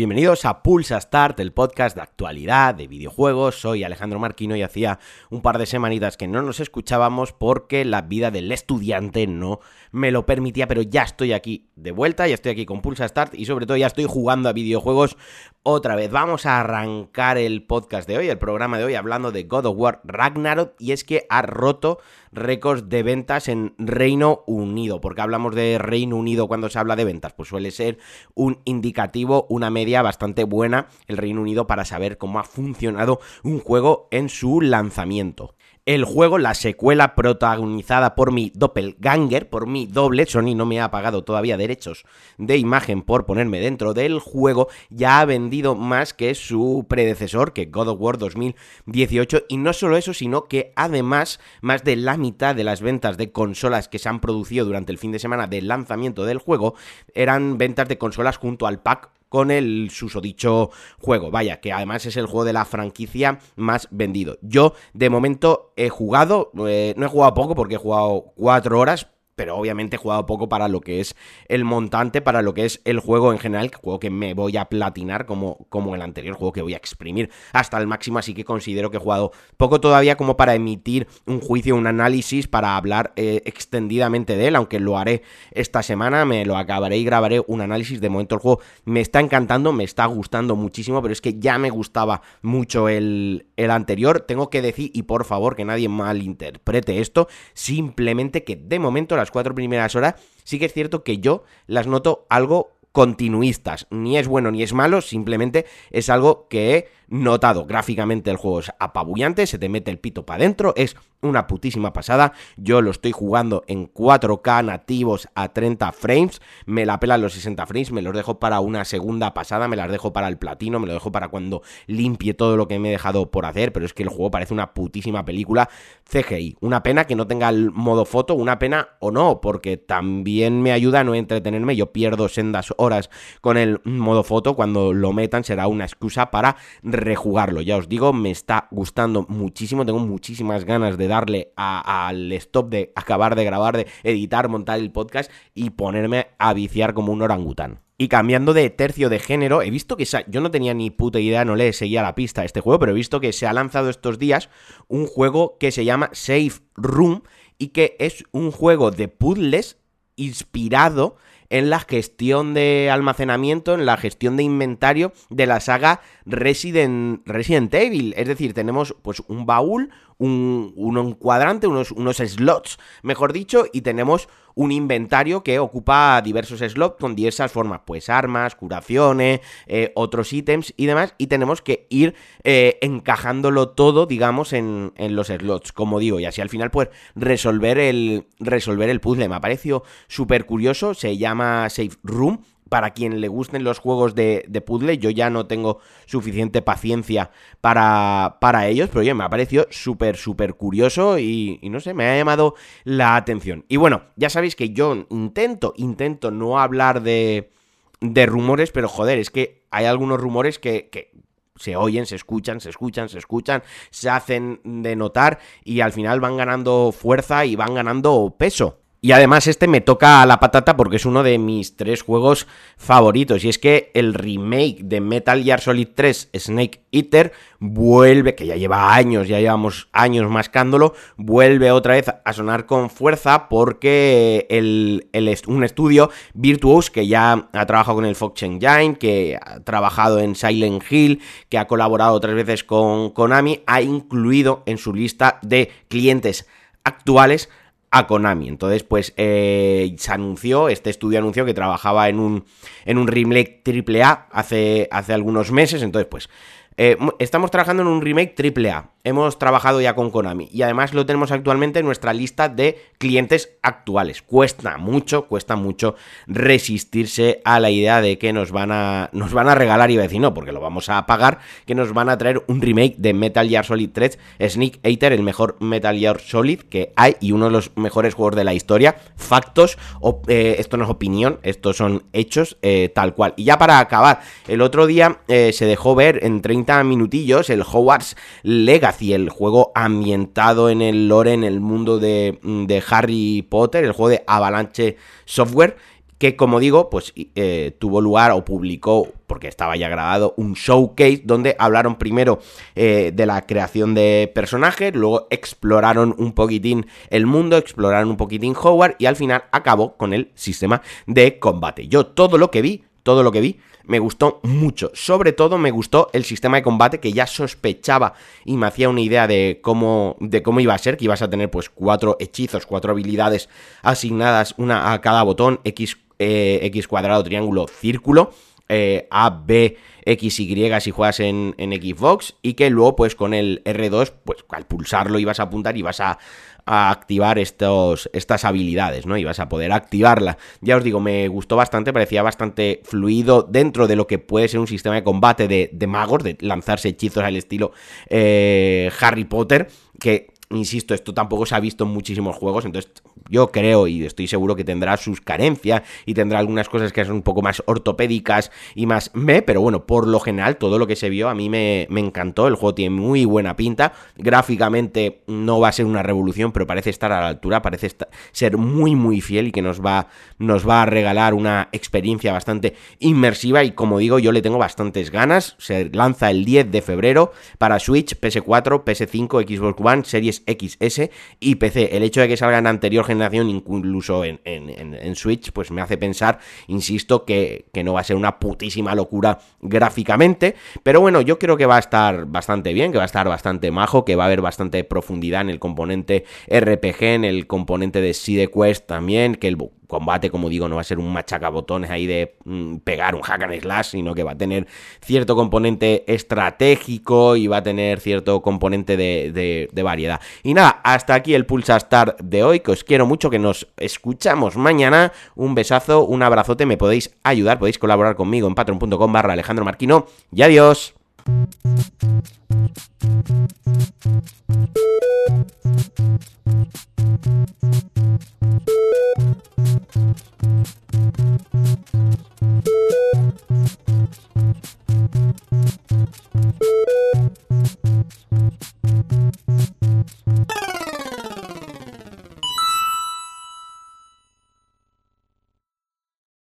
Bienvenidos a Pulsa Start, el podcast de actualidad, de videojuegos. Soy Alejandro Marquino y hacía un par de semanitas que no nos escuchábamos porque la vida del estudiante no me lo permitía, pero ya estoy aquí de vuelta, ya estoy aquí con Pulsa Start y sobre todo ya estoy jugando a videojuegos otra vez. Vamos a arrancar el podcast de hoy, el programa de hoy, hablando de God of War Ragnarok y es que ha roto récords de ventas en Reino Unido. porque hablamos de Reino Unido cuando se habla de ventas? Pues suele ser un indicativo, una media bastante buena el Reino Unido para saber cómo ha funcionado un juego en su lanzamiento el juego, la secuela protagonizada por mi doppelganger, por mi doble, Sony no me ha pagado todavía derechos de imagen por ponerme dentro del juego, ya ha vendido más que su predecesor, que God of War 2018, y no solo eso, sino que además más de la mitad de las ventas de consolas que se han producido durante el fin de semana del lanzamiento del juego eran ventas de consolas junto al pack con el susodicho juego. Vaya, que además es el juego de la franquicia más vendido. Yo, de momento, he jugado, eh, no he jugado poco porque he jugado cuatro horas, pero obviamente he jugado poco para lo que es el montante, para lo que es el juego en general, juego que me voy a platinar como, como el anterior, juego que voy a exprimir hasta el máximo, así que considero que he jugado poco todavía como para emitir un juicio, un análisis, para hablar eh, extendidamente de él, aunque lo haré esta semana, me lo acabaré y grabaré un análisis, de momento el juego me está encantando, me está gustando muchísimo, pero es que ya me gustaba mucho el, el anterior, tengo que decir, y por favor que nadie malinterprete esto, simplemente que de momento las cuatro primeras horas, sí que es cierto que yo las noto algo continuistas. Ni es bueno ni es malo, simplemente es algo que notado. Gráficamente el juego es apabullante, se te mete el pito para adentro, es una putísima pasada. Yo lo estoy jugando en 4K nativos a 30 frames. Me la pelan los 60 frames, me los dejo para una segunda pasada, me las dejo para el platino, me lo dejo para cuando limpie todo lo que me he dejado por hacer. Pero es que el juego parece una putísima película CGI. Una pena que no tenga el modo foto, una pena o no, porque también me ayuda a no entretenerme. Yo pierdo sendas horas con el modo foto. Cuando lo metan será una excusa para rejugarlo. Ya os digo, me está gustando muchísimo. Tengo muchísimas ganas de darle al stop de acabar de grabar, de editar, montar el podcast y ponerme a viciar como un orangután. Y cambiando de tercio de género, he visto que yo no tenía ni puta idea, no le seguía la pista a este juego, pero he visto que se ha lanzado estos días un juego que se llama Safe Room y que es un juego de puzzles inspirado en la gestión de almacenamiento, en la gestión de inventario de la saga Resident, Evil. Es decir, tenemos pues un baúl, un, un cuadrante, unos, unos slots, mejor dicho, y tenemos un inventario que ocupa diversos slots con diversas formas, pues armas, curaciones, eh, otros ítems y demás, y tenemos que ir eh, encajándolo todo, digamos, en, en, los slots, como digo, y así al final, pues, resolver el, resolver el puzzle. Me ha parecido súper curioso, se llama Safe Room, para quien le gusten los juegos de, puzzle, yo ya no tengo suficiente paciencia para, para ellos, pero oye, me ha parecido súper, súper curioso y, y, no sé, me ha llamado la atención. Y bueno, ya sabéis que yo intento, intento no hablar de, de rumores, pero joder, es que hay algunos rumores que, que se oyen, se escuchan, se escuchan, se escuchan, se hacen de notar y al final van ganando fuerza y van ganando peso. Y además este me toca a la patata porque es uno de mis tres juegos favoritos. Y es que el remake de Metal Gear Solid 3 Snake Eater vuelve, que ya lleva años, ya llevamos años mascándolo, vuelve otra vez a sonar con fuerza porque el, un estudio Virtuos que ya ha trabajado con el Fox Engine, que ha trabajado en Silent Hill, que ha colaborado otras veces con Konami, ha incluido en su lista de clientes actuales a Konami. Entonces, pues eh, se anunció, este estudio anunció que trabajaba en un, en un remake AAA hace, hace algunos meses. Entonces, pues eh, estamos trabajando en un remake AAA hemos trabajado ya con Konami y además lo tenemos actualmente en nuestra lista de clientes actuales. Cuesta mucho, cuesta mucho resistirse a la idea de que nos van a, nos van a regalar, y a decir no, porque lo vamos a pagar, que nos van a traer un remake de Metal Gear Solid 3 Sneak Eater, el mejor Metal Gear Solid que hay y uno de los mejores juegos de la historia. Factos, eh, esto no es opinión, estos son hechos eh, tal cual. Y ya para acabar, el otro día eh, se dejó ver en 30 minutillos el Hogwarts Legacy y el juego ambientado en el lore, en el mundo de, de Harry Potter, el juego de Avalanche Software que como digo, pues eh, tuvo lugar o publicó, porque estaba ya grabado, un showcase donde hablaron primero eh, de la creación de personajes, luego exploraron un poquitín el mundo, exploraron un poquitín Howard y al final acabó con el sistema de combate. Yo todo lo que vi, todo lo que vi, me gustó mucho. Sobre todo me gustó el sistema de combate que ya sospechaba y me hacía una idea de cómo, de cómo iba a ser, que ibas a tener pues cuatro hechizos, cuatro habilidades asignadas, una a cada botón, X eh, X cuadrado, triángulo, círculo, A, B, X, Y si juegas en, en, Xbox y que luego pues con el R2 pues al pulsarlo ibas a apuntar y vas a, activar estos, estas habilidades, ¿no? Y vas a poder activarla. Ya os digo, me gustó bastante, parecía bastante fluido dentro de lo que puede ser un sistema de combate de, de magos, de lanzarse hechizos al estilo eh, Harry Potter, que insisto, esto tampoco se ha visto en muchísimos juegos, entonces yo creo y estoy seguro que tendrá sus carencias y tendrá algunas cosas que son un poco más ortopédicas y más me, pero bueno, por lo general todo lo que se vio a mí me, encantó, el juego tiene muy buena pinta, gráficamente no va a ser una revolución, pero parece estar a la altura, parece ser muy muy fiel y que nos va, nos va a regalar una experiencia bastante inmersiva y como digo yo le tengo bastantes ganas, se lanza el 10 de febrero para Switch, PS4, PS5, Xbox One, Series XS y PC. El hecho de que salga en anterior generación, incluso en, Switch, pues me hace pensar, insisto, que, que, no va a ser una putísima locura gráficamente. Pero bueno, yo creo que va a estar bastante bien, que va a estar bastante majo, que va a haber bastante profundidad en el componente RPG, en el componente de Side Quest también, que el combate, como digo, no va a ser un machacabotones ahí de mm, pegar un hack and slash, sino que va a tener cierto componente estratégico y va a tener cierto componente de, variedad. Y nada, hasta aquí el Pulsa Star de hoy, que os quiero mucho, que nos escuchamos mañana. Un besazo, un abrazote, me podéis ayudar, podéis colaborar conmigo en patreon.com barra Alejandro Marquino y adiós.